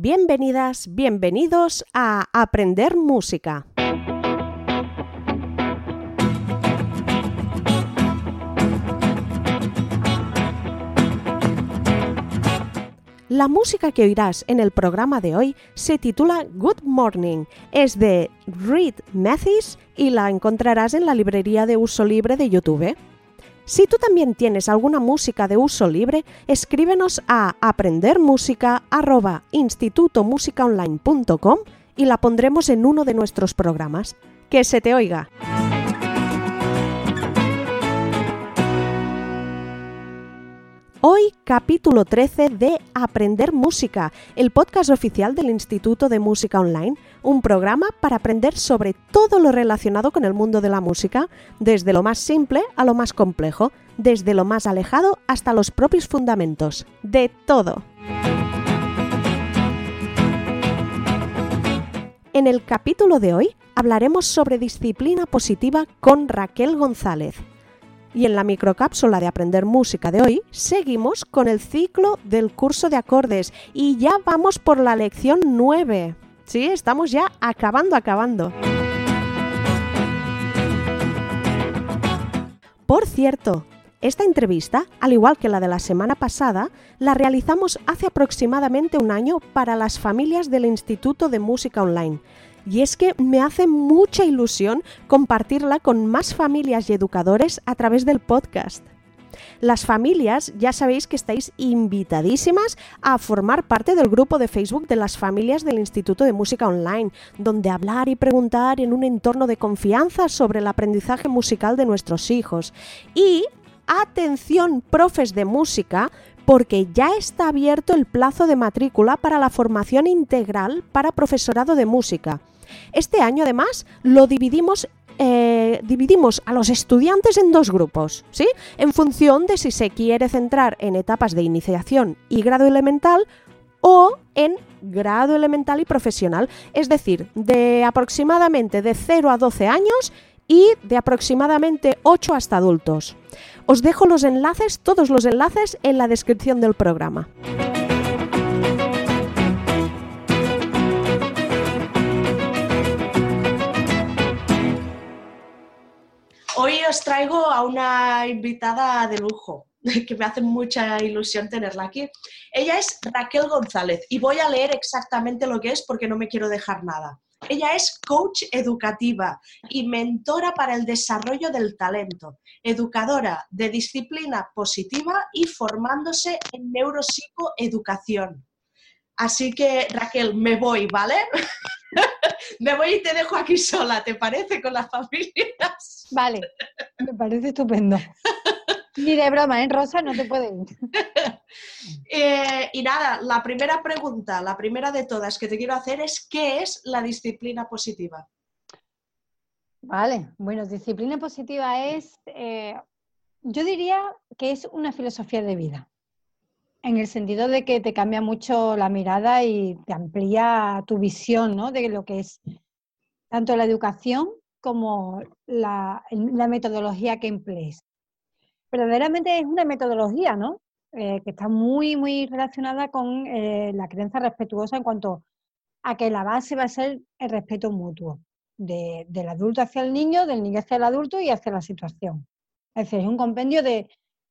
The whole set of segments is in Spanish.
Bienvenidas, bienvenidos a Aprender Música. La música que oirás en el programa de hoy se titula Good Morning. Es de Reed Mathis y la encontrarás en la librería de uso libre de YouTube. Si tú también tienes alguna música de uso libre, escríbenos a aprendermusica@institutomusicaonline.com y la pondremos en uno de nuestros programas. Que se te oiga. Hoy capítulo 13 de Aprender Música, el podcast oficial del Instituto de Música Online, un programa para aprender sobre todo lo relacionado con el mundo de la música, desde lo más simple a lo más complejo, desde lo más alejado hasta los propios fundamentos, de todo. En el capítulo de hoy hablaremos sobre disciplina positiva con Raquel González. Y en la microcápsula de Aprender Música de hoy seguimos con el ciclo del curso de acordes y ya vamos por la lección 9. Sí, estamos ya acabando, acabando. Por cierto, esta entrevista, al igual que la de la semana pasada, la realizamos hace aproximadamente un año para las familias del Instituto de Música Online y es que me hace mucha ilusión compartirla con más familias y educadores a través del podcast. Las familias ya sabéis que estáis invitadísimas a formar parte del grupo de Facebook de las familias del Instituto de Música Online, donde hablar y preguntar en un entorno de confianza sobre el aprendizaje musical de nuestros hijos. Y atención, profes de música, porque ya está abierto el plazo de matrícula para la formación integral para profesorado de música. Este año, además, lo dividimos eh, dividimos a los estudiantes en dos grupos, ¿sí? En función de si se quiere centrar en etapas de iniciación y grado elemental o en grado elemental y profesional, es decir, de aproximadamente de 0 a 12 años y de aproximadamente 8 hasta adultos. Os dejo los enlaces, todos los enlaces, en la descripción del programa. Hoy os traigo a una invitada de lujo, que me hace mucha ilusión tenerla aquí. Ella es Raquel González y voy a leer exactamente lo que es porque no me quiero dejar nada. Ella es coach educativa y mentora para el desarrollo del talento, educadora de disciplina positiva y formándose en neuropsicoeducación. Así que, Raquel, me voy, ¿vale? me voy y te dejo aquí sola, ¿te parece? Con las familias. Vale, me parece estupendo. Ni de broma, ¿eh? Rosa, no te puede ir. Eh, y nada, la primera pregunta, la primera de todas que te quiero hacer es, ¿qué es la disciplina positiva? Vale, bueno, disciplina positiva es, eh, yo diría que es una filosofía de vida en el sentido de que te cambia mucho la mirada y te amplía tu visión ¿no? de lo que es tanto la educación como la, metodología que emplees. Verdaderamente es una metodología, ¿no? Eh, que está muy, muy relacionada con eh, la creencia respetuosa en cuanto a que la base va a ser el respeto mutuo del adulto hacia el niño, del niño hacia el adulto y hacia la situación. Es decir, es un compendio de,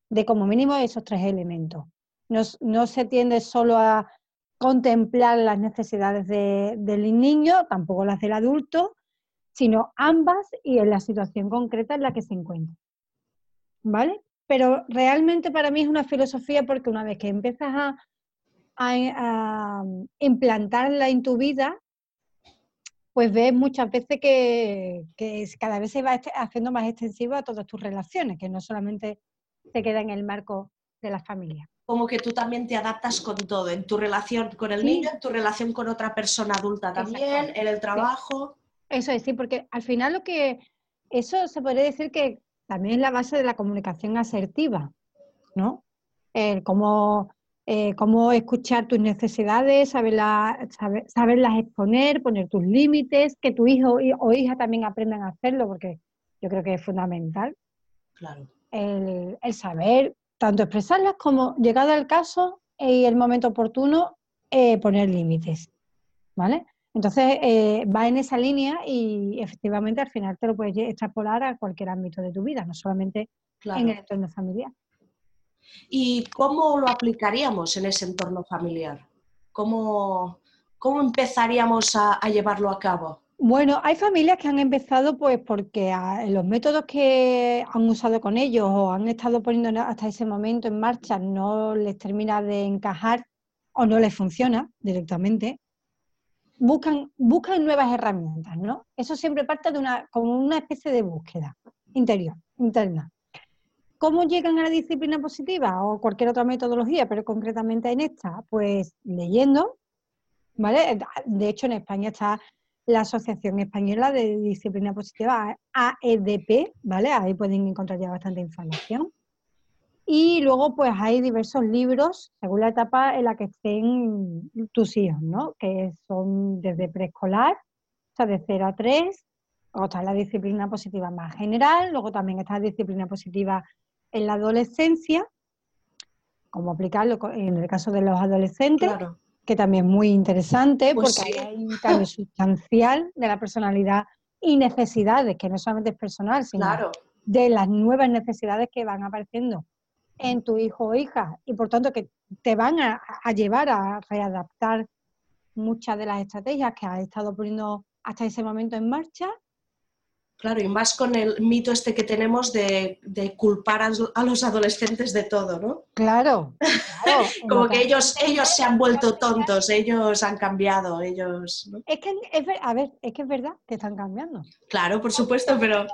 de como mínimo esos tres elementos. No, se tiende solo a contemplar las necesidades del niño, tampoco las del adulto, sino ambas y en la situación concreta en la que se encuentra. ¿Vale? Pero realmente para mí es una filosofía porque una vez que empiezas a, implantarla en tu vida, pues ves muchas veces que, cada vez se va haciendo más extensiva a todas tus relaciones, que no solamente se queda en el marco de la familia como que tú también te adaptas con todo, en tu relación con el niño, en tu relación con otra persona adulta también, en el trabajo. Eso es, sí, porque al final lo que, eso se podría decir que también es la base de la comunicación asertiva, ¿no? El cómo, eh, cómo escuchar tus necesidades, saberlas, saberlas exponer, poner tus límites, que tu hijo o hija también aprendan a hacerlo, porque yo creo que es fundamental. Claro. El, el saber tanto expresarlas como, llegado el caso y el momento oportuno, eh, poner límites, ¿vale? Entonces, eh, va en esa línea y efectivamente al final te lo puedes extrapolar a cualquier ámbito de tu vida, no solamente en el entorno familiar. ¿Y cómo lo aplicaríamos en ese entorno familiar? ¿Cómo, cómo empezaríamos a, llevarlo a cabo? Bueno, hay familias que han empezado pues porque los métodos que han usado con ellos o han estado poniendo hasta ese momento en marcha no les termina de encajar o no les funciona directamente buscan, buscan nuevas herramientas, ¿no? Eso siempre parte de una, como una especie de búsqueda interior, interna. ¿Cómo llegan a la disciplina positiva o cualquier otra metodología, pero concretamente en esta? Pues leyendo, ¿vale? De hecho, en España está la Asociación Española de Disciplina Positiva, AEDP, ¿vale? Ahí pueden encontrar ya bastante información. Y luego, pues hay diversos libros, según la etapa en la que estén tus hijos, ¿no? Que son desde preescolar, o sea, de 0 a 3, o está la disciplina positiva más general, luego también está la disciplina positiva en la adolescencia, cómo aplicarlo en el caso de los adolescentes, que también es muy interesante pues porque hay un cambio sustancial de la personalidad y necesidades, que no solamente es personal, sino de las nuevas necesidades que van apareciendo en tu hijo o hija y por tanto que te van a, llevar a readaptar muchas de las estrategias que has estado poniendo hasta ese momento en marcha. Claro, y más con el mito este que tenemos de, culpar a, los adolescentes de todo, ¿no? Claro. Como que ellos, ellos se han vuelto tontos, ellos han cambiado, ellos... Es que, a ver, es que es verdad que están cambiando. Claro, por supuesto, pero...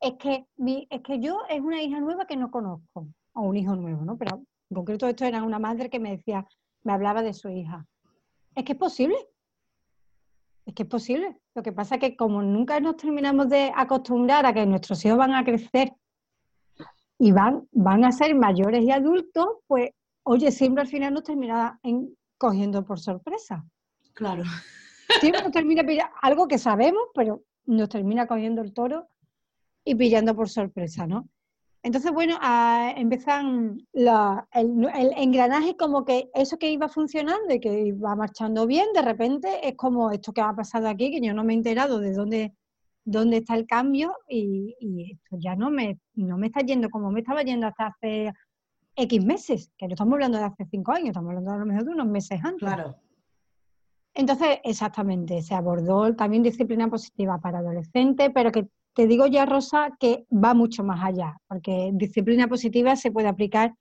Es que, es que yo es una hija nueva que no conozco a un hijo nuevo, ¿no? Pero en concreto esto era una madre que me decía, me hablaba de su hija. Es que es posible. Es que es posible. Lo que pasa es que como nunca nos terminamos de acostumbrar a que nuestros hijos van a crecer y van, van a ser mayores y adultos, pues, oye, siempre al final nos termina cogiendo por sorpresa. Claro. Siempre nos termina algo que sabemos, pero nos termina cogiendo el toro y pillando por sorpresa, ¿no? Entonces, bueno, empiezan el, engranaje como que eso que iba funcionando y que iba marchando bien, de repente es como esto que ha pasado aquí, que yo no me he enterado de dónde, dónde está el cambio y, esto ya no me, no me está yendo como me estaba yendo hasta hace X meses, que no estamos hablando de hace cinco años, estamos hablando a lo mejor de unos meses antes. Claro. Entonces, exactamente, se abordó también disciplina positiva para adolescentes, pero que te digo ya, Rosa, que va mucho más allá, porque disciplina positiva se puede aplicar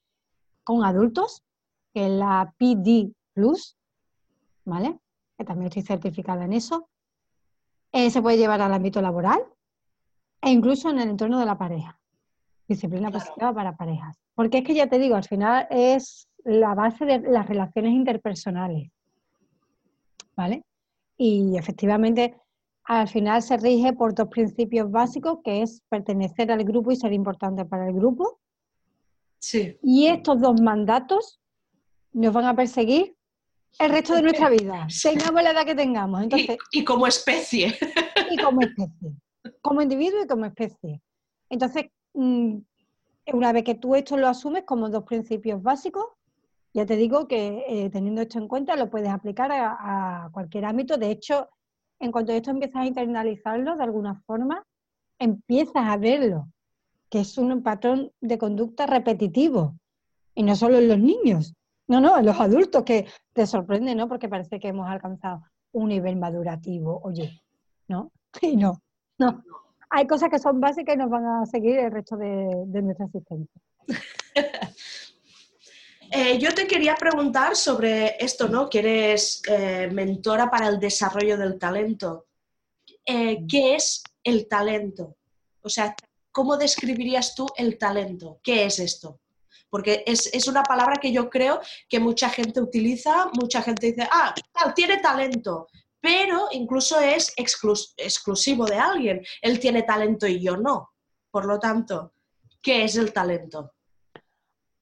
con adultos, que es la PD Plus, ¿vale? Que también estoy certificada en eso. Eh, se puede llevar al ámbito laboral e incluso en el entorno de la pareja. Disciplina positiva para parejas. Porque es que ya te digo, al final es la base de las relaciones interpersonales. ¿Vale? Y efectivamente al final se rige por dos principios básicos, que es pertenecer al grupo y ser importante para el grupo. Sí. Y estos dos mandatos nos van a perseguir el resto de nuestra vida, tengamos la edad que tengamos. Entonces, y, como especie. Y como especie. Como individuo y como especie. Entonces, mm, una vez que tú esto lo asumes como dos principios básicos, ya te digo que eh, teniendo esto en cuenta lo puedes aplicar a, a cualquier ámbito. De hecho, en cuanto esto empiezas a internalizarlo de alguna forma, empiezas a verlo, que es un patrón de conducta repetitivo. Y no solo en los niños, no, no, en los adultos, que te sorprende, ¿no? Porque parece que hemos alcanzado un nivel madurativo, oye, ¿no? Y no, no. Hay cosas que son básicas y nos van a seguir el resto de, de nuestra existencia. Eh, yo te quería preguntar sobre esto, ¿no? Que eres eh, mentora para el desarrollo del talento. Eh, ¿Qué es el talento? O sea, ¿cómo describirías tú el talento? ¿Qué es esto? Porque es, una palabra que yo creo que mucha gente utiliza, mucha gente dice, ah, tiene talento, pero incluso es exclusivo de alguien. Él tiene talento y yo no. Por lo tanto, ¿qué es el talento?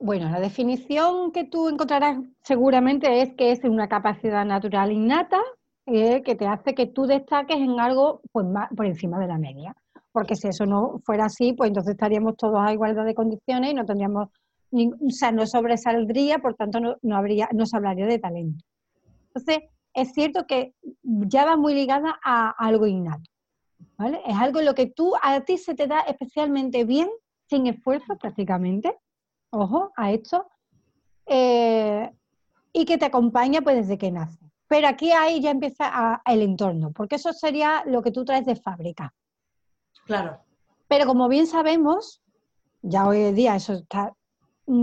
Bueno, la definición que tú encontrarás seguramente es que es una capacidad natural innata eh, que te hace que tú destaques en algo pues, por encima de la media. Porque si eso no fuera así, pues entonces estaríamos todos a igualdad de condiciones y no tendríamos, o sea, no sobresaldría, por tanto no, habría, no se hablaría de talento. Entonces, es cierto que ya va muy ligada a algo innato, ¿vale? Es algo en lo que tú, a ti se te da especialmente bien, sin esfuerzo prácticamente, ojo a esto, eh, y que te acompaña pues desde que nace. Pero aquí ahí ya empieza el entorno, porque eso sería lo que tú traes de fábrica. Claro. Pero como bien sabemos, ya hoy en día eso está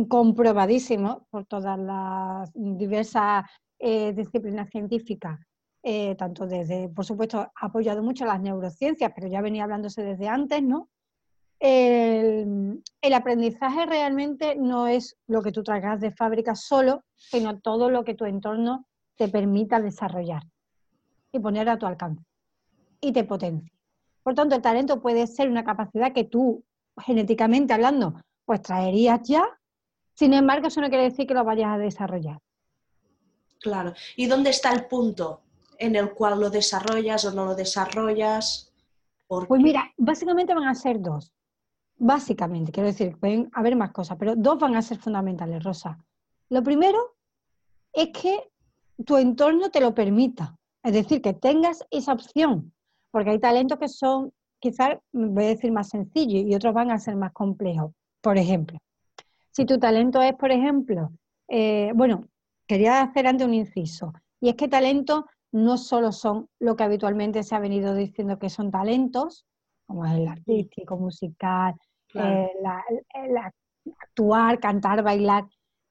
comprobadísimo por todas las diversas eh, disciplinas científicas, eh, tanto desde, por supuesto, ha apoyado mucho las neurociencias, pero ya venía hablándose desde antes, ¿no? El, el, aprendizaje realmente no es lo que tú traigas de fábrica solo, sino todo lo que tu entorno te permita desarrollar y poner a tu alcance y te potencia. Por tanto, el talento puede ser una capacidad que tú, genéticamente hablando, pues traerías ya, sin embargo, eso no quiere decir que lo vayas a desarrollar. Claro. ¿Y dónde está el punto en el cual lo desarrollas o no lo desarrollas? Pues mira, básicamente van a ser dos. Básicamente, quiero decir, pueden haber más cosas, pero dos van a ser fundamentales, Rosa. Lo primero es que tu entorno te lo permita, es decir, que tengas esa opción, porque hay talentos que son, quizás, voy a decir, más sencillos y otros van a ser más complejos. Por ejemplo, si tu talento es, por ejemplo, eh, bueno, quería hacer antes un inciso, y es que talentos no solo son lo que habitualmente se ha venido diciendo que son talentos, como es el artístico, musical, eh, actuar, cantar, bailar,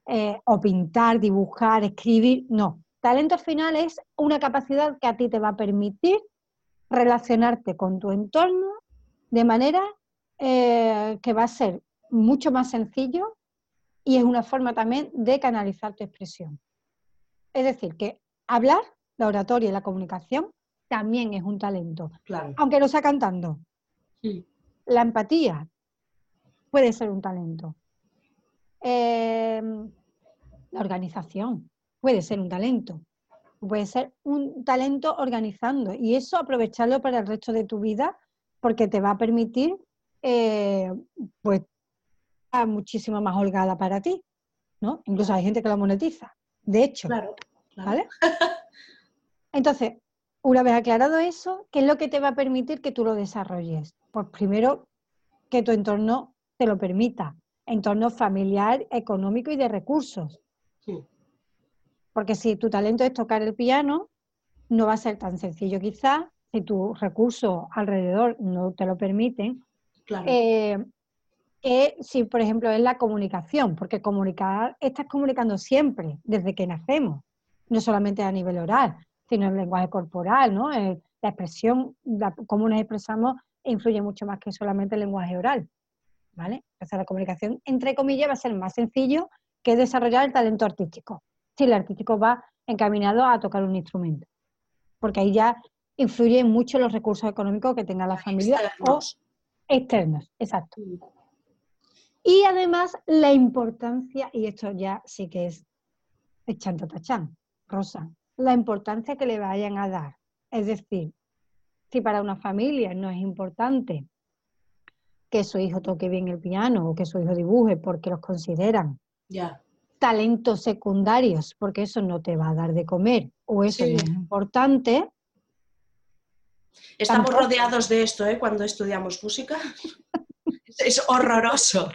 eh, o pintar, dibujar, escribir, no. Talento al final es una capacidad que a ti te va a permitir relacionarte con tu entorno de manera eh, que va a ser mucho más sencillo y es una forma también de canalizar tu expresión. Es decir, que hablar, la oratoria y la comunicación también es un talento, aunque no sea cantando. La empatía puede ser un talento. Eh, la organización puede ser un talento. Puede ser un talento organizando y eso aprovecharlo para el resto de tu vida porque te va a permitir eh, pues muchísimo más holgada para ti, ¿no? Incluso hay gente que lo monetiza. De hecho, claro, ¿vale? Entonces, una vez aclarado eso, ¿qué es lo que te va a permitir que tú lo desarrolles? Pues primero, que tu entorno te lo permita, entorno familiar, económico y de recursos. Porque si tu talento es tocar el piano, no va a ser tan sencillo quizás, si tus recursos alrededor no te lo permiten. Claro. Eh, que si, por ejemplo, es la comunicación, porque comunicar, estás comunicando siempre, desde que nacemos, no solamente a nivel oral, sino en lenguaje corporal, ¿no? Eh, la expresión, cómo nos expresamos, influye mucho más que solamente el lenguaje oral, ¿vale? Entonces la comunicación, entre comillas, va a ser más sencillo que desarrollar el talento artístico, si el artístico va encaminado a tocar un instrumento, porque ahí ya influye mucho los recursos económicos que tenga la familia externos. o externos, exacto. Mm. Y además la importancia, y esto ya sí que es echando tachán, Rosa, la importancia que le vayan a dar. Es decir, si para una familia no es importante que su hijo toque bien el piano o que su hijo dibuje porque los consideran talentos secundarios, porque eso no te va a dar de comer o eso no es importante. Estamos rodeados de esto ¿eh? cuando estudiamos música. es horroroso.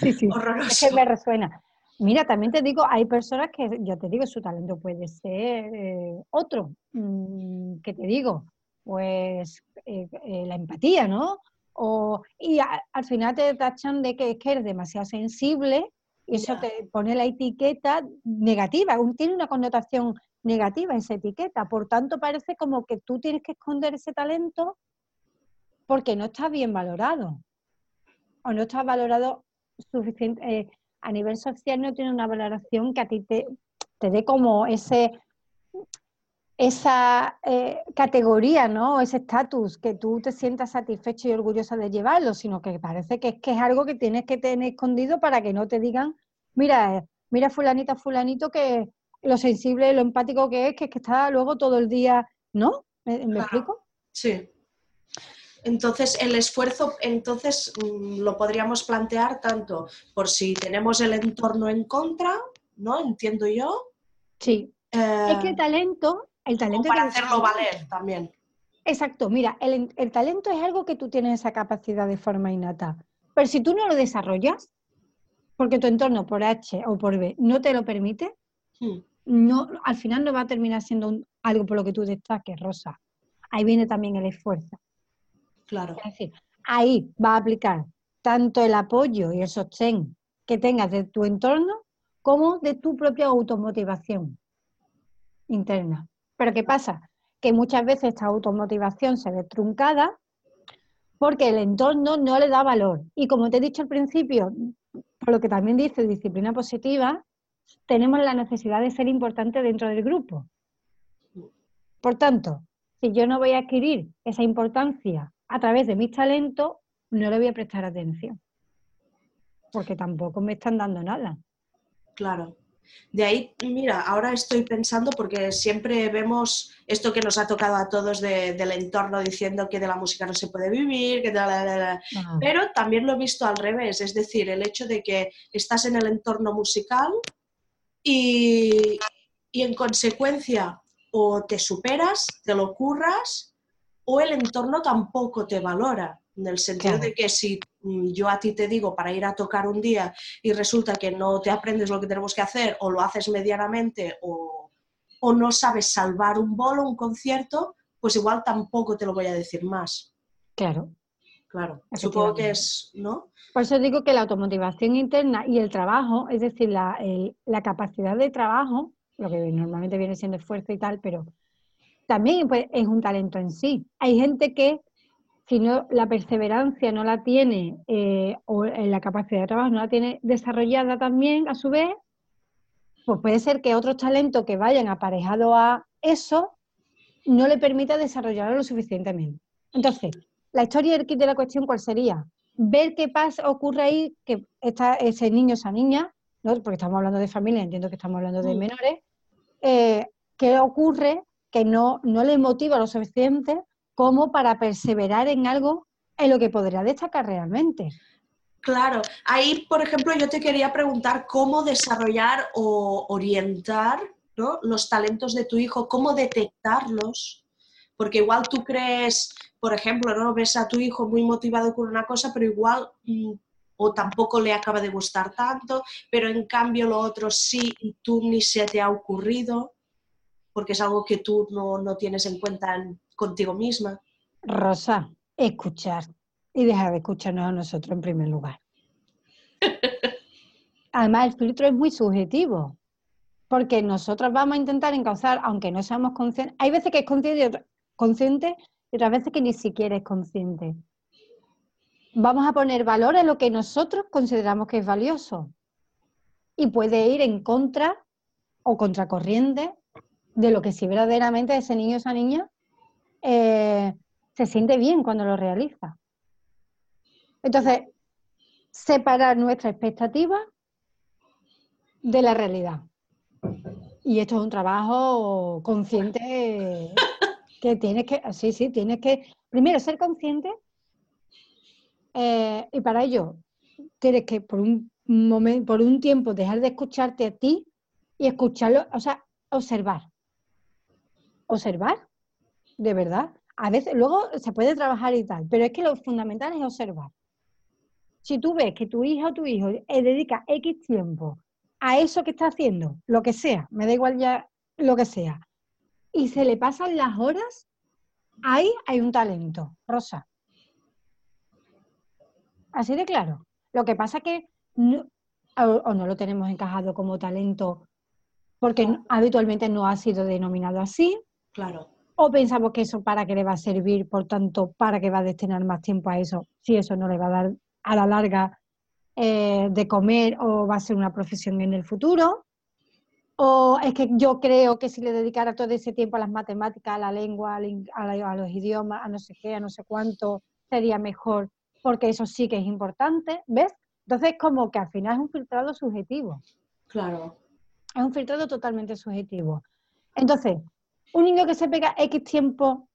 Sí, sí. Horroroso. Es que me resuena. Mira, también te digo, hay personas que, yo te digo, su talento puede ser eh, otro. Mm, ¿Qué te digo? Pues eh, eh, la empatía, ¿no? O, y al final te tachan de que, que eres demasiado sensible y eso te pone la etiqueta negativa, tiene una connotación negativa esa etiqueta. Por tanto, parece como que tú tienes que esconder ese talento porque no está bien valorado o no está valorado suficiente, eh, a nivel social no tiene una valoración que a ti te, te dé como ese esa eh, categoría, ¿no? Ese estatus, que tú te sientas satisfecho y orgullosa de llevarlo, sino que parece que es que es algo que tienes que tener escondido para que no te digan, mira, eh, mira fulanita, fulanito, que lo sensible, lo empático que es, que, es que está luego todo el día, ¿no? ¿Me, explico? Sí. Entonces, el esfuerzo, entonces, mm, lo podríamos plantear tanto por si tenemos el entorno en contra, ¿no? Entiendo yo. Sí, es que el talento, el talento para hacerlo valer también. Exacto, mira, el, el, talento es algo que tú tienes esa capacidad de forma innata. Pero si tú no lo desarrollas, porque tu entorno por H o por B no te lo permite, hmm. no, al final no va a terminar siendo algo por lo que tú destaques, Rosa. Ahí viene también el esfuerzo. Claro. Es decir, ahí va a aplicar tanto el apoyo y el sostén que tengas de tu entorno como de tu propia automotivación interna. Pero ¿qué pasa? Que muchas veces esta automotivación se ve truncada porque el entorno no le da valor. Y como te he dicho al principio, por lo que también dice disciplina positiva, tenemos la necesidad de ser importante dentro del grupo. Por tanto, si yo no voy a adquirir esa importancia a través de mis talentos, no le voy a prestar atención. Porque tampoco me están dando nada. Claro. De ahí, mira, ahora estoy pensando porque siempre vemos esto que nos ha tocado a todos del entorno diciendo que de la música no se puede vivir, que pero también lo he visto al revés, es decir, el hecho de que estás en el entorno musical y, y en consecuencia o te superas, te lo curras o el entorno tampoco te valora. En el sentido de que si mm, yo a ti te digo para ir a tocar un día y resulta que no te aprendes lo que tenemos que hacer o lo haces medianamente o, no sabes salvar un bolo, un concierto, pues igual tampoco te lo voy a decir más. Claro. Claro, supongo que es, ¿no? Por eso digo que la automotivación interna y el trabajo, es decir, la, la capacidad de trabajo, lo que normalmente viene siendo esfuerzo y tal, pero también pues, es un talento en sí. Hay gente que si no la perseverancia no la tiene eh, o la capacidad de trabajo no la tiene desarrollada también a su vez, pues puede ser que otros talentos que vayan aparejados a eso no le permita desarrollarlo lo suficientemente. Entonces, la historia del kit de la cuestión, ¿cuál sería? Ver qué pasa, ocurre ahí, que está ese niño, esa niña, ¿no? porque estamos hablando de familia, entiendo que estamos hablando de mm. menores, eh, qué ocurre que no, no le motiva lo suficiente como para perseverar en algo en lo que podría destacar realmente. Claro, ahí, por ejemplo, yo te quería preguntar cómo desarrollar o orientar los talentos de tu hijo, cómo detectarlos, porque igual tú crees, por ejemplo, no ves a tu hijo muy motivado con una cosa, pero igual mm, o tampoco le acaba de gustar tanto, pero en cambio lo otro sí y tú ni se te ha ocurrido, porque es algo que tú no, no tienes en cuenta en, contigo misma. Rosa, escuchar y dejar de escucharnos a nosotros en primer lugar. Además, el filtro es muy subjetivo, porque nosotros vamos a intentar encauzar, aunque no seamos conscientes. Hay veces que es consciente, consciente y otras veces que ni siquiera es consciente. Vamos a poner valor en lo que nosotros consideramos que es valioso. Y puede ir en contra o contracorriente de lo que si verdaderamente ese niño o esa niña eh, se siente bien cuando lo realiza. Entonces, separar nuestra expectativa de la realidad. Y esto es un trabajo consciente que tienes que, sí, sí, tienes que, primero, ser consciente eh, y para ello tienes que por un momento, por un tiempo dejar de escucharte a ti y escucharlo, o sea, observar. Observar de verdad. A veces, luego se puede trabajar y tal, pero es que lo fundamental es observar. Si tú ves que tu hija o tu hijo eh, dedica X tiempo a eso que está haciendo, lo que sea, me da igual ya lo que sea, y se le pasan las horas, ahí hay un talento, Rosa. Así de claro. Lo que pasa que no, o no lo tenemos encajado como talento porque habitualmente no ha sido denominado así. Claro o pensamos que eso para qué le va a servir, por tanto, para qué va a destinar más tiempo a eso, si eso no le va a dar a la larga eh, de comer o va a ser una profesión en el futuro. O es que yo creo que si le dedicara todo ese tiempo a las matemáticas, a la lengua, a, los idiomas, a no sé qué, a no sé cuánto, sería mejor, porque eso sí que es importante, ¿ves? Entonces, como que al final es un filtrado subjetivo. Claro. Es un filtrado totalmente subjetivo. Entonces, un niño que se pega X tiempo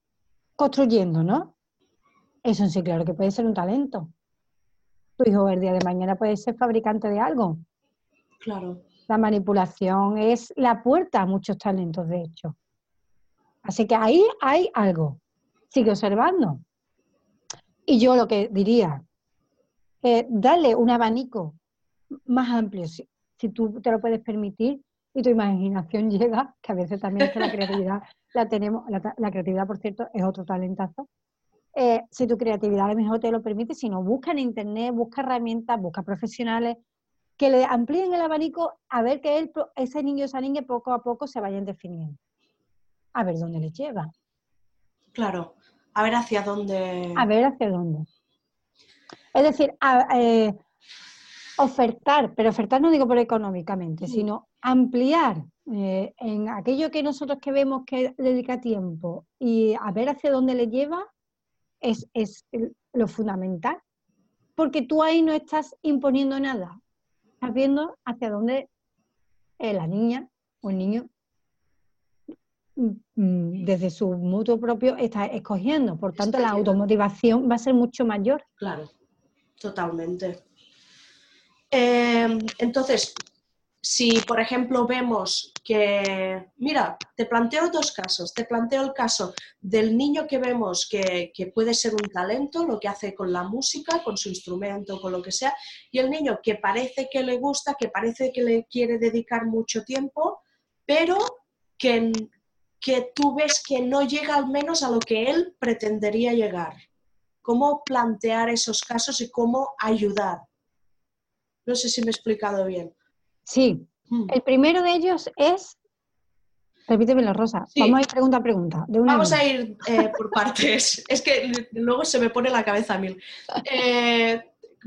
construyendo, ¿no? Eso sí, claro que puede ser un talento. Tu hijo el día de mañana puede ser fabricante de algo. Claro. La manipulación es la puerta a muchos talentos, de hecho. Así que ahí hay algo. Sigue observando. Y yo lo que diría, eh, dale un abanico más amplio, si, tú te lo puedes permitir y tu imaginación llega, que a veces también es que la creatividad la tenemos, la, creatividad, por cierto, es otro talentazo. Eh, si tu creatividad a lo mejor te lo permite, si no, busca en internet, busca herramientas, busca profesionales que le amplíen el abanico a ver que él, ese niño o esa niña poco a poco se vayan definiendo. A ver dónde le lleva. Claro, a ver hacia dónde. A ver hacia dónde. Es decir, eh, ofertar, pero ofertar no digo por económicamente, sino ampliar eh, en aquello que nosotros que vemos que dedica tiempo y a ver hacia dónde le lleva es, lo fundamental. Porque tú ahí no estás imponiendo nada, estás viendo hacia dónde eh, la niña o el niño mm, mm, desde su mutuo propio está escogiendo. Por tanto, la automotivación va a ser mucho mayor. Claro. Totalmente. Em, entonces, si por ejemplo vemos que, mira, te planteo dos casos. Te planteo el caso del niño que vemos que, puede ser un talento, lo que hace con la música, con su instrumento, con lo que sea, y el niño que parece que le gusta, que parece que le quiere dedicar mucho tiempo, pero que, que tú ves que no llega al menos a lo que él pretendería llegar cómo plantear esos casos y cómo ayudar. No sé si me he explicado bien. Sí, hmm. el primero de ellos es, repíteme la Rosa, vamos a ir pregunta a pregunta. vamos a ir eh, por partes, es que luego se me pone la cabeza a mil, eh,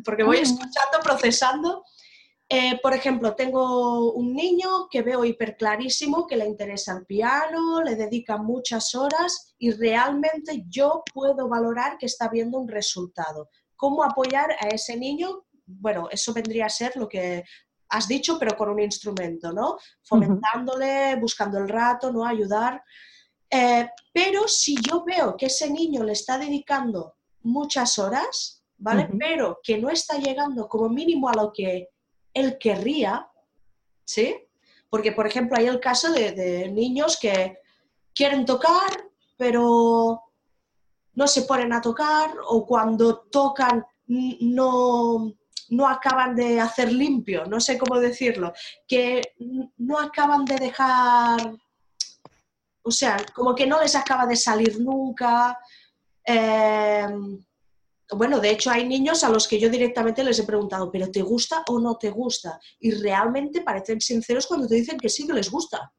porque voy escuchando, procesando. Eh, por ejemplo, tengo un niño que veo hiperclarísimo, que le interesa el piano, le dedica muchas horas y realmente yo puedo valorar que está viendo un resultado. ¿Cómo apoyar a ese niño? Bueno, eso vendría a ser lo que has dicho, pero con un instrumento, ¿no? Fomentándole, buscando el rato, ¿no? Ayudar. Eh, pero si yo veo que ese niño le está dedicando muchas horas, ¿vale? Pero que no está llegando como mínimo a lo que él querría, ¿sí? Porque, por ejemplo, hay el caso de, niños que quieren tocar, pero no se ponen a tocar o cuando tocan no, no acaban de hacer limpio, no sé cómo decirlo, que no acaban de dejar, o sea, como que no les acaba de salir nunca. Eh, bueno, de hecho hay niños a los que yo directamente les he preguntado, ¿pero te gusta o no te gusta? Y realmente parecen sinceros cuando te dicen que sí que les gusta.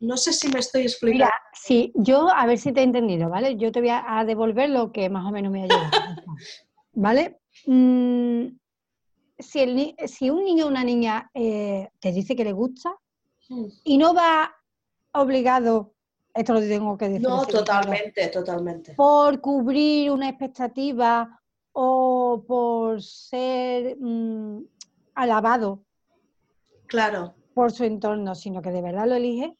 No sé si me estoy explicando. Mira, sí, yo a ver si te he entendido, ¿vale? Yo te voy a devolver lo que más o menos me ha llegado, ¿vale? Mm, si, si, un niño o una niña eh, te dice que le gusta y no va obligado esto lo tengo que decir. No, totalmente, totalmente. Por cubrir una expectativa o por ser mm, alabado. Claro. Por su entorno, sino que de verdad lo elige,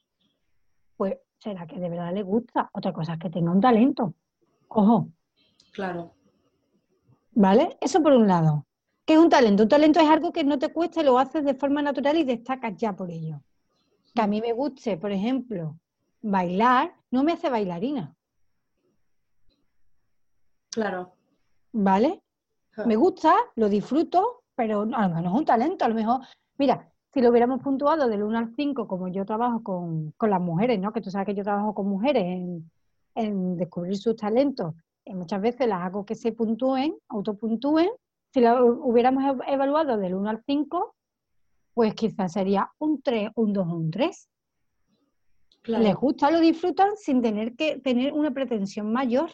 pues será que de verdad le gusta. Otra cosa es que tenga un talento. Ojo. Claro. ¿Vale? Eso por un lado. ¿Qué es un talento? Un talento es algo que no te cuesta lo haces de forma natural y destacas ya por ello. Que a mí me guste, por ejemplo, bailar no me hace bailarina. Claro. ¿Vale? Me gusta, lo disfruto, pero a lo mejor es un talento, a lo mejor, mira, si lo hubiéramos puntuado del 1 al 5, como yo trabajo con, las mujeres, ¿no? Que tú sabes que yo trabajo con mujeres en, en descubrir sus talentos, muchas veces las hago que se puntúen, autopuntúen. Si lo hubiéramos evaluado del 1 al 5, pues quizás sería un 3, un 2 o un 3. Les gusta, lo disfrutan sin tener que tener una pretensión mayor.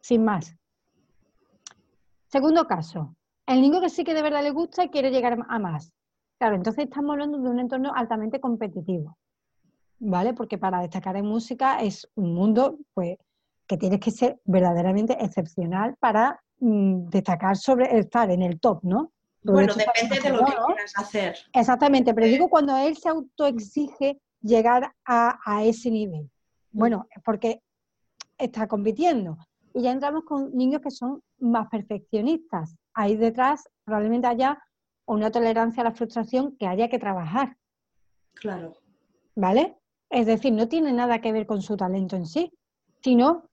Sin más. Segundo caso, el niño que sí que de verdad le gusta y quiere llegar a más. Claro, entonces estamos hablando de un entorno altamente competitivo, ¿vale? Porque para destacar en música es un mundo, pues, que tienes que ser verdaderamente excepcional para mm, destacar sobre estar en el top, ¿no? bueno, depende de lo que quieras hacer. Exactamente, pero digo cuando él se autoexige llegar a, ese nivel. Mm. Bueno, porque está compitiendo. Y ya entramos con niños que son más perfeccionistas. Ahí detrás probablemente haya una tolerancia a la frustración que haya que trabajar. Claro. ¿Vale? Es decir, no tiene nada que ver con su talento en sí, sino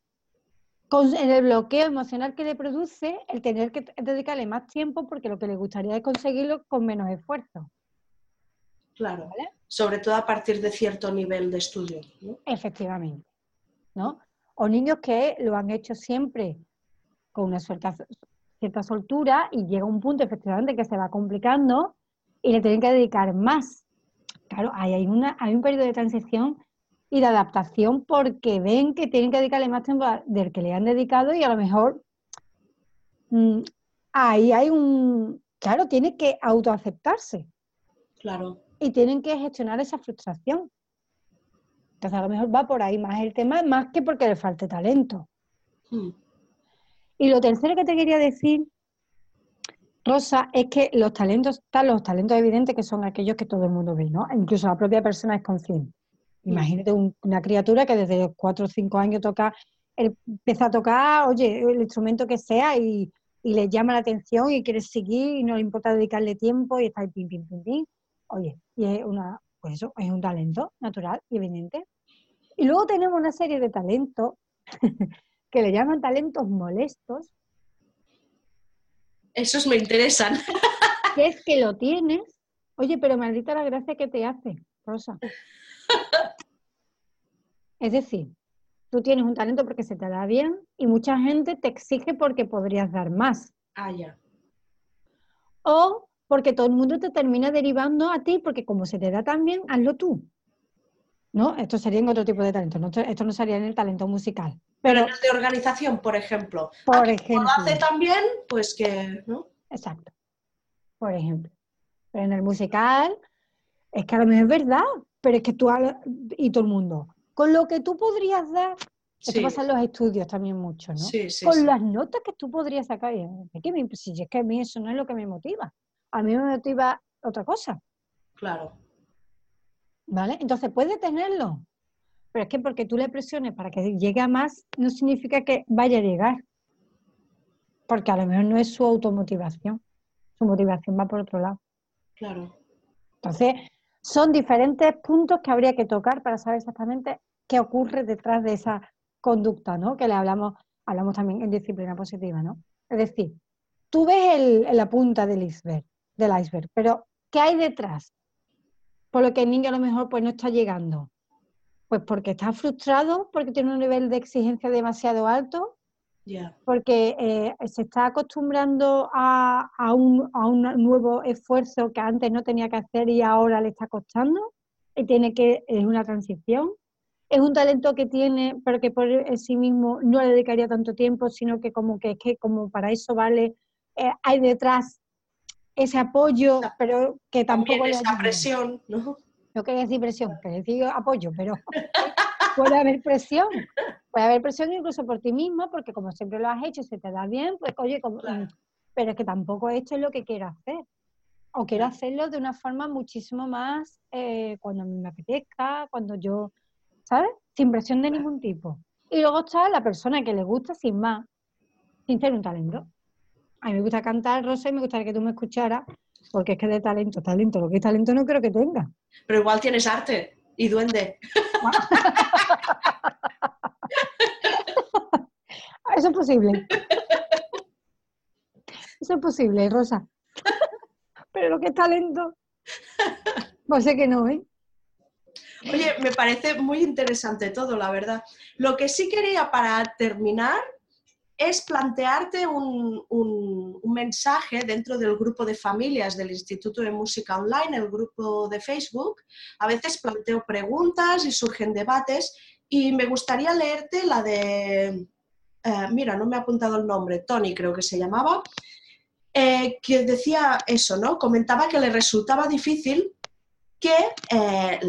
con el bloqueo emocional que le produce el tener que dedicarle más tiempo porque lo que le gustaría es conseguirlo con menos esfuerzo. Claro. Sobre todo a partir de cierto nivel de estudio. Efectivamente. ¿no? O niños que lo han hecho siempre con una cierta, cierta soltura y llega un punto efectivamente que se va complicando y le tienen que dedicar más. Claro, hay, una, hay un periodo de transición y de adaptación porque ven que tienen que dedicarle más tiempo del que le han dedicado y a lo mejor mm, ahí hay un, claro, tiene que autoaceptarse. Claro. Y tienen que gestionar esa frustración. Entonces a lo mejor va por ahí más el tema, más que porque le falte talento. Hmm. Y lo tercero que te quería decir, Rosa, es que los talentos, están los talentos evidentes que son aquellos que todo el mundo ve, ¿no? Incluso la propia persona es consciente. Imagínate una criatura que desde cuatro o cinco años toca, empieza a tocar, oye, el instrumento que sea y, le llama la atención y quiere seguir y no le importa dedicarle tiempo y está ahí pim, pim, pim, pim. Oye, y es una, pues eso, es un talento natural y evidente. Y luego tenemos una serie de talentos que le llaman talentos molestos. Esos me interesan. que es que lo tienes. Oye, pero maldita la gracia que te hace, Rosa. Es decir, tú tienes un talento porque se te da bien y mucha gente te exige porque podrías dar más. Ah, ya. O porque todo el mundo te termina derivando a ti porque como se te da tan bien, hazlo tú. ¿No? Esto sería en otro tipo de talento. Esto no sería en el talento musical. Pero, en el de organización, por ejemplo. Por ejemplo. lo hace tan bien, pues que, ¿no? Exacto. Por ejemplo. Pero en el musical, es que a lo mejor es verdad, pero es que tú y todo el mundo, con lo que tú podrías dar, esto pasa en los estudios también mucho, ¿no? Sí, sí, con las notas que tú podrías sacar, si es que a mí eso no es lo que me motiva, a mí me motiva otra cosa. Claro. ¿Vale? Entonces puede tenerlo, pero es que porque tú le presiones para que llegue a más, no significa que vaya a llegar. Porque a lo mejor no es su automotivación. Su motivación va por otro lado. Claro. Entonces, son diferentes puntos que habría que tocar para saber exactamente qué ocurre detrás de esa conducta, ¿no? Que le hablamos, hablamos también en disciplina positiva, ¿no? Es decir, tú ves la punta del iceberg, del iceberg, pero ¿qué hay detrás? Por lo que el niño a lo mejor pues no está llegando. Pues porque está frustrado, porque tiene un nivel de exigencia demasiado alto, porque eh, se está acostumbrando a, un, nuevo esfuerzo que antes no tenía que hacer y ahora le está costando y tiene que, es una transición. Es un talento que tiene, pero que por sí mismo no le dedicaría tanto tiempo, sino que como que es que como para eso vale, eh, hay detrás ese apoyo, pero que tampoco... esa presión, ¿no? No quería decir presión, quería decir apoyo, pero puede haber presión. Puede haber presión incluso por ti mismo, porque como siempre lo has hecho, se te da bien, pues oye, pero es que tampoco esto es lo que quiero hacer. O quiero hacerlo de una forma muchísimo más eh, cuando me apetezca, cuando yo, ¿sabes? Sin presión de ningún tipo. Y luego está la persona que le gusta sin más, sin ser un talento. A mí me gusta cantar, Rosa, y me gustaría que tú me escucharas, porque es que de talento, talento, lo que es talento no creo que tenga. Pero igual tienes arte y duende. Eso es posible. Eso es posible, Rosa. Pero lo que es talento, no sé que no, ¿eh? Oye, me parece muy interesante todo, la verdad. Lo que sí quería para terminar es plantearte un, mensaje dentro del grupo de familias del Instituto de Música Online, el grupo de Facebook. A veces planteo preguntas y surgen debates y me gustaría leerte la de, eh, mira, no me ha apuntado el nombre, Tony creo que se llamaba, eh, que decía eso, ¿no? Comentaba que le resultaba difícil que eh,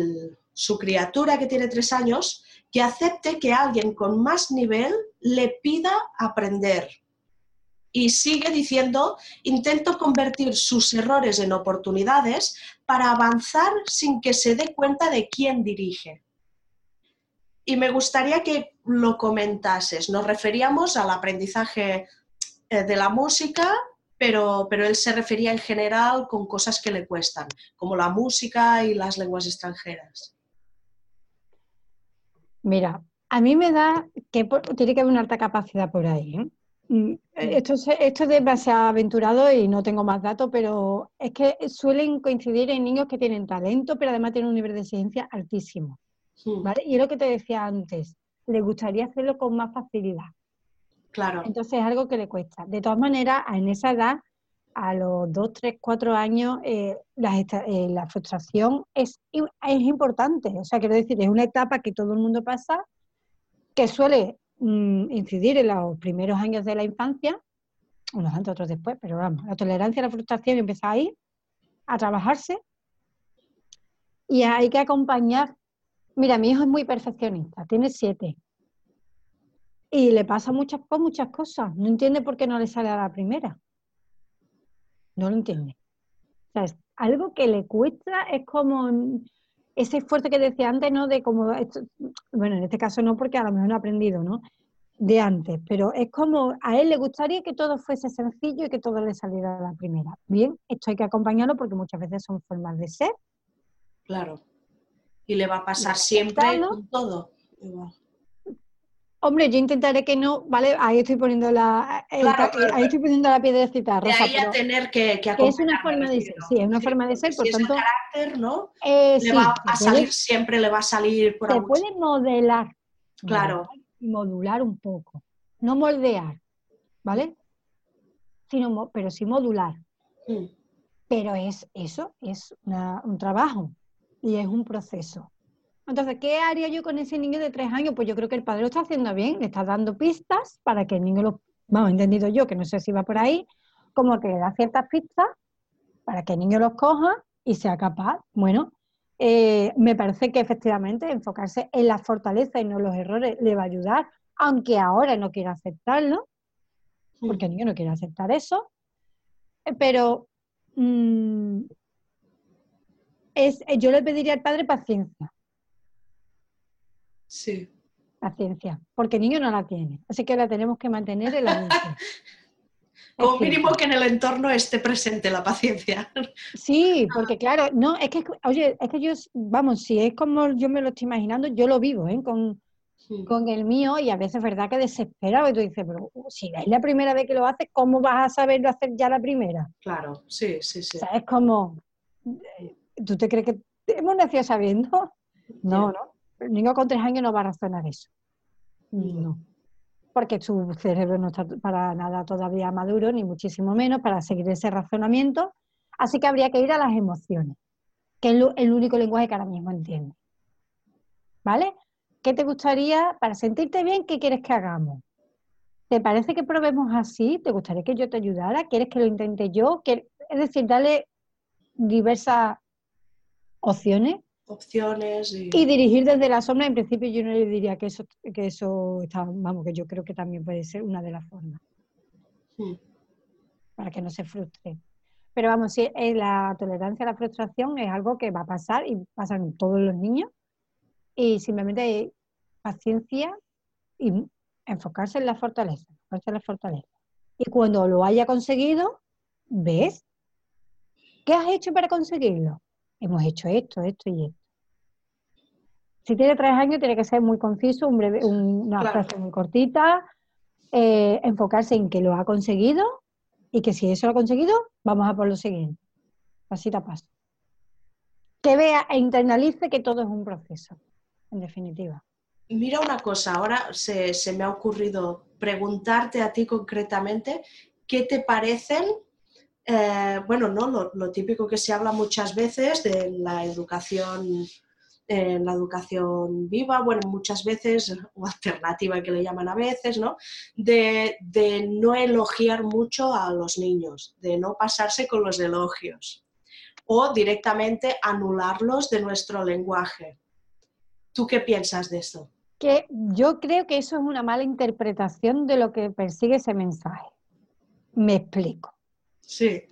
su criatura que tiene tres años que acepte que alguien con más nivel le pida aprender. Y sigue diciendo, intento convertir sus errores en oportunidades para avanzar sin que se dé cuenta de quién dirige. Y me gustaría que lo comentases. Nos referíamos al aprendizaje eh, de la música pero, pero él se refería en general con cosas que le cuestan, como la música y las lenguas extranjeras. Mira, a mí me da que tiene que haber una alta capacidad por ahí. ¿eh? Mm, esto, esto es demasiado aventurado y no tengo más datos, pero es que suelen coincidir en niños que tienen talento, pero además tienen un nivel de exigencia altísimo. Y es lo que te decía antes, le gustaría hacerlo con más facilidad. Claro. Entonces es algo que le cuesta. De todas maneras, en esa edad, a los 2, 3, 4 años, eh, eh, la, frustración es, es importante. O sea, quiero decir, es una etapa que todo el mundo pasa, que suele mm, incidir en los primeros años de la infancia, unos antes, otros después, pero vamos, la tolerancia a la frustración empieza ahí, a trabajarse, y hay que acompañar Mira, mi hijo es muy perfeccionista, tiene siete. Y le pasa muchas, muchas cosas. No entiende por qué no le sale a la primera. No lo entiende. O sea, es algo que le cuesta, es como ese esfuerzo que decía antes, ¿no? De como, bueno, en este caso no, porque a lo mejor no ha aprendido, ¿no? De antes, pero es como a él le gustaría que todo fuese sencillo y que todo le saliera a la primera. Bien, esto hay que acompañarlo porque muchas veces son formas de ser. Claro y le va a pasar siempre con todo. Hombre, yo intentaré que no, ¿vale? Ahí estoy poniendo la, ahí estoy poniendo la piedrecita. De ahí a tener que, que Es una forma de ser, sí, es una forma de ser, por tanto... Es carácter, ¿no? Eh, le va a salir siempre, le va a salir por Se puede modelar. Claro. Modular un poco. No moldear, ¿vale? Sino, pero sí modular. Mm. Pero es eso, es un trabajo y es un proceso. Entonces, ¿qué haría yo con ese niño de tres años? Pues yo creo que el padre lo está haciendo bien, le está dando pistas para que el niño lo, vamos, entendido yo, que no sé si va por ahí, como que le da ciertas pistas para que el niño los coja y sea capaz. Bueno, eh, me parece que efectivamente enfocarse en la fortaleza y no los errores le va a ayudar, aunque ahora no quiera aceptarlo, porque el niño no quiere aceptar eso, pero mm, es, eh, yo le pediría al padre paciencia. Sí. Paciencia, porque el niño no la tiene, así que la tenemos que mantener en la mente. Como mínimo que en el entorno esté presente la paciencia. Sí, porque claro, no, es que, oye, es que yo, vamos, si es como yo me lo estoy imaginando, yo lo vivo, ¿eh? Con, con el mío y a veces es verdad que desesperado y tú dices, pero si es la primera vez que lo haces, ¿cómo vas a saberlo hacer ya la primera? Claro, sí, sí, sí. O sea, es como, ¿Tú te crees que hemos nacido sabiendo? No, no. El niño con tres años no va a razonar eso. No. Porque su cerebro no está para nada todavía maduro, ni muchísimo menos para seguir ese razonamiento. Así que habría que ir a las emociones, que es el único lenguaje que ahora mismo entiende. ¿Vale? ¿Qué te gustaría, para sentirte bien, qué quieres que hagamos? ¿Te parece que probemos así? ¿Te gustaría que yo te ayudara? ¿Quieres que lo intente yo? Es decir, dale diversas opciones. Opciones y... dirigir desde la sombra, en principio yo no le diría que eso, que eso está, vamos, que yo creo que también puede ser una de las formas. Hmm. Para que no se frustre. Pero vamos, si eh, la tolerancia a la frustración es algo que va a pasar y pasa en todos los niños. Y simplemente paciencia y enfocarse en la fortaleza, enfocarse en la fortaleza. Y cuando lo haya conseguido, ves, ¿qué has hecho para conseguirlo? Hemos hecho esto, esto y esto. Si tiene tres años, tiene que ser muy conciso, un breve, una frase muy cortita, eh, enfocarse en que lo ha conseguido y que si eso lo ha conseguido, vamos a por lo siguiente. Así a paso. Que vea e internalice que todo es un proceso, en definitiva. Mira una cosa, ahora se, me ha ocurrido preguntarte a ti concretamente, ¿qué te parecen eh, bueno, no, lo, típico que se habla muchas veces de la educación, en la educación viva, bueno, muchas veces, o alternativa que le llaman a veces, ¿no? De, no elogiar mucho a los niños, de no pasarse con los elogios o directamente anularlos de nuestro lenguaje. ¿Tú qué piensas de esto? Que yo creo que eso es una mala interpretación de lo que persigue ese mensaje. Me explico. Sí.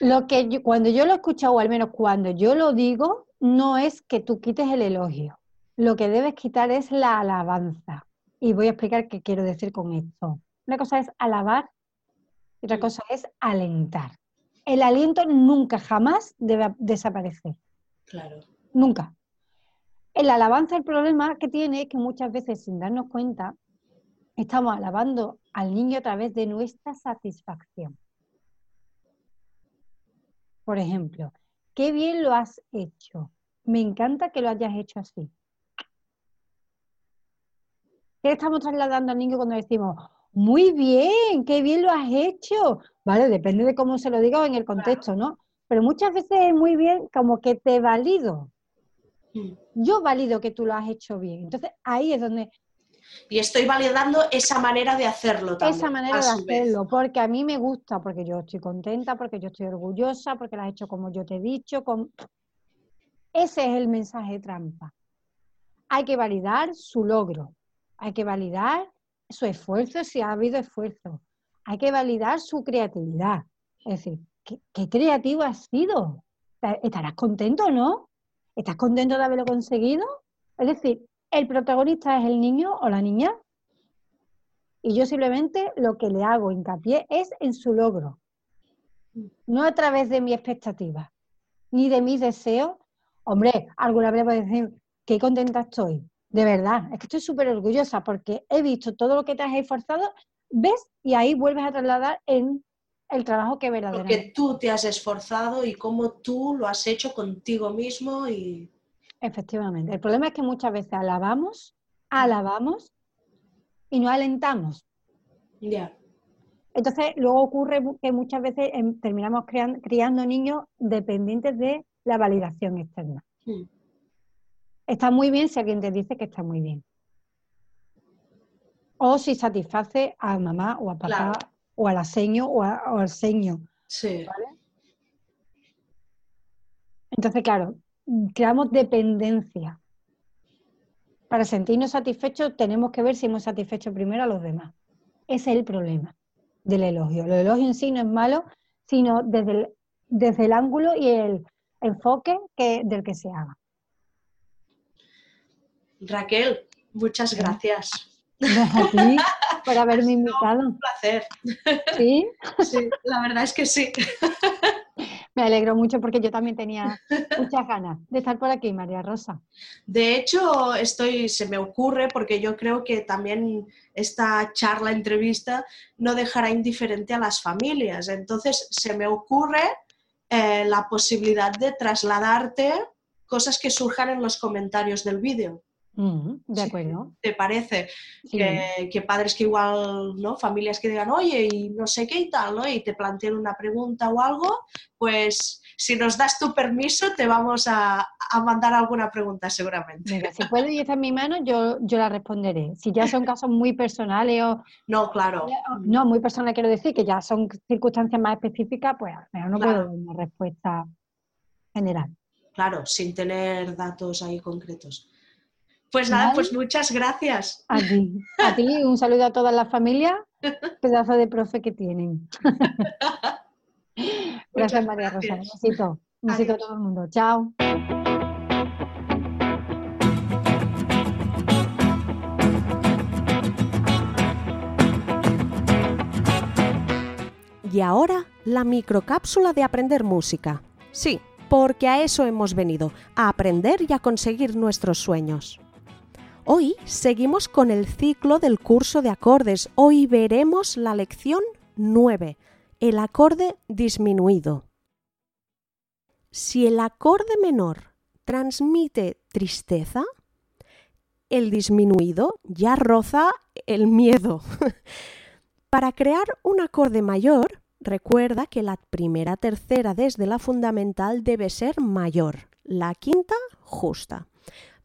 lo que cuando yo lo he escuchado, o al menos cuando yo lo digo, no es que tú quites el elogio. Lo que debes quitar es la alabanza. Y voy a explicar qué quiero decir con esto. Una cosa es alabar y otra cosa es alentar. El aliento nunca, jamás debe desaparecer. Claro. Nunca. En la alabanza el problema que tiene es que muchas veces sin darnos cuenta estamos alabando al niño a través de nuestra satisfacción. Por ejemplo, qué bien lo has hecho. Me encanta que lo hayas hecho así. ¿Qué estamos trasladando al niño cuando decimos, muy bien, qué bien lo has hecho? Vale, depende de cómo se lo diga o en el contexto, ¿no? Pero muchas veces es muy bien como que te valido. Mm. Yo valido que tú lo has hecho bien. Entonces ahí es donde y estoy validando esa manera de hacerlo también. Esa manera de hacerlo, porque a mí me gusta, porque yo estoy contenta, porque yo estoy orgullosa, porque lo has hecho como yo te he dicho. Ese es el mensaje trampa. Hay que validar su logro, hay que validar su esfuerzo si ha habido esfuerzo, hay que validar su creatividad. Es decir, ¿qué, qué creativo has sido? ¿Estarás contento o no? ¿Estás contento de haberlo conseguido? Es decir, el protagonista es el niño o la niña y yo simplemente lo que le hago hincapié es en su logro, no a través de mi expectativa, ni de mis deseos. Hombre, alguna vez voy a decir, qué contenta estoy, de verdad, es que estoy súper orgullosa porque he visto todo lo que te has esforzado, ves, y ahí vuelves a trasladar en el trabajo que verdaderamente. Porque tú te has esforzado y cómo tú lo has hecho contigo mismo y Efectivamente. El problema es que muchas veces alabamos, alabamos y no alentamos. Ya. Entonces, luego ocurre que muchas veces em, terminamos criando, niños dependientes de la validación externa. Hmm. Está muy bien si alguien te dice que está muy bien. O si satisface a mamá o a papá o al aseño o, o, al seño. Sí. Entonces, claro, creamos dependencia. Para sentirnos satisfechos tenemos que ver si hemos satisfecho primero a los demás. Ese es el problema del elogio. El elogio en sí no es malo, sino desde el, desde el ángulo y el enfoque que, del que se haga. Raquel, muchas gracias. A ti por haberme invitado. un placer. ¿Sí? Sí, la verdad es que sí. Me alegro mucho porque yo también tenía muchas ganas de estar por aquí, María Rosa. De hecho, estoy, se me ocurre porque yo creo que también esta charla, entrevista, no dejará indiferente a las familias. Entonces, se me ocurre eh, la posibilidad de trasladarte cosas que surjan en los comentarios del vídeo de acuerdo. ¿Te parece? Que, padres que igual, ¿no? Familias que digan, oye, y no sé qué y tal, ¿no? Y te planteen una pregunta o algo, pues si nos das tu permiso, te vamos a, mandar alguna pregunta seguramente. Mira, si puedo y está en mi mano, yo, yo la responderé. Si ya son casos muy personales o... No, claro. No, muy personales quiero decir, que ya son circunstancias más específicas, pues pero no puedo dar una respuesta general. Claro, sin tener datos ahí concretos. Pues nada, pues muchas gracias. A ti, a ti, un saludo a toda la familia, pedazo de profe que tienen. gracias, María Rosa. Un besito. Un besito a todo el mundo. Chao. Y ahora la microcápsula de aprender música. Sí, porque a eso hemos venido, a aprender y a conseguir nuestros sueños. Hoy seguimos con el ciclo del curso de acordes. Hoy veremos la lección 9, el acorde disminuido. Si el acorde menor transmite tristeza, el disminuido ya roza el miedo. Para crear un acorde mayor, recuerda que la primera tercera desde la fundamental debe ser mayor, la quinta justa.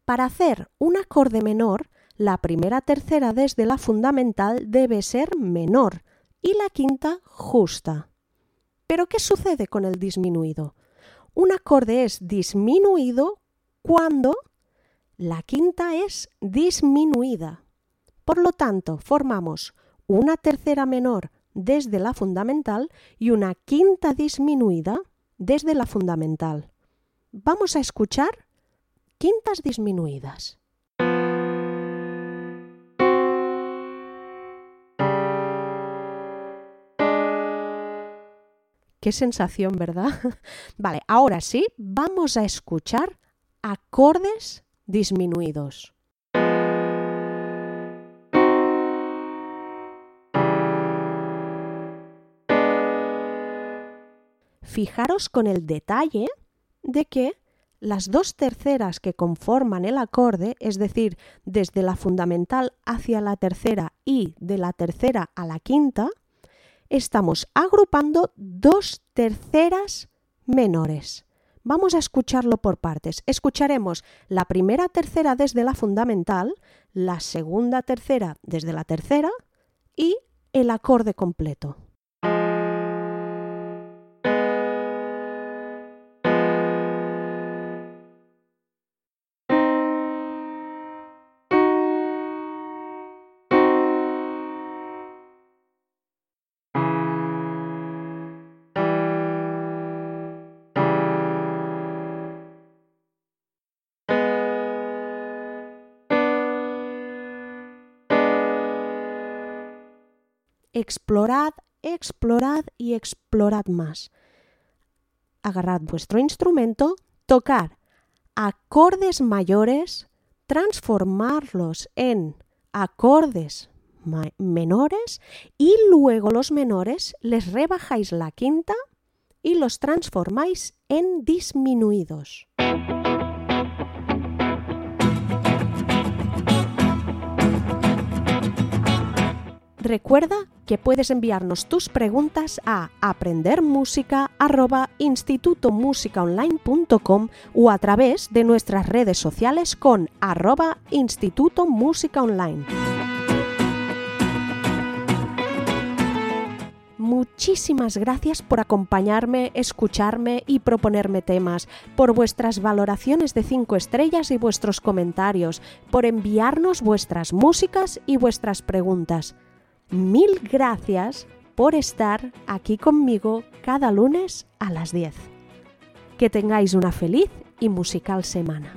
Para hacer un acorde menor, la primera tercera desde la fundamental debe ser menor y la quinta justa. Pero ¿qué sucede con el disminuido? Un acorde es disminuido cuando la quinta es disminuida. Por lo tanto, formamos una tercera menor desde la fundamental y una quinta disminuida desde la fundamental. Vamos a escuchar quintas disminuidas. Qué sensación, ¿verdad? vale, ahora sí, vamos a escuchar acordes disminuidos. Fijaros con el detalle de que las dos terceras que conforman el acorde, es decir, desde la fundamental hacia la tercera y de la tercera a la quinta, estamos agrupando dos terceras menores. Vamos a escucharlo por partes. Escucharemos la primera tercera desde la fundamental, la segunda tercera desde la tercera y el acorde completo. Explorad, explorad y explorad más. Agarrad vuestro instrumento, tocar acordes mayores, transformarlos en acordes menores y luego los menores les rebajáis la quinta y los transformáis en disminuidos. Recuerda que puedes enviarnos tus preguntas a aprendermusica.institutomusicaonline.com o a través de nuestras redes sociales con arroba Instituto Música Online. Muchísimas gracias por acompañarme, escucharme y proponerme temas, por vuestras valoraciones de 5 estrellas y vuestros comentarios, por enviarnos vuestras músicas y vuestras preguntas. Mil gracias por estar aquí conmigo cada lunes a las 10. Que tengáis una feliz y musical semana.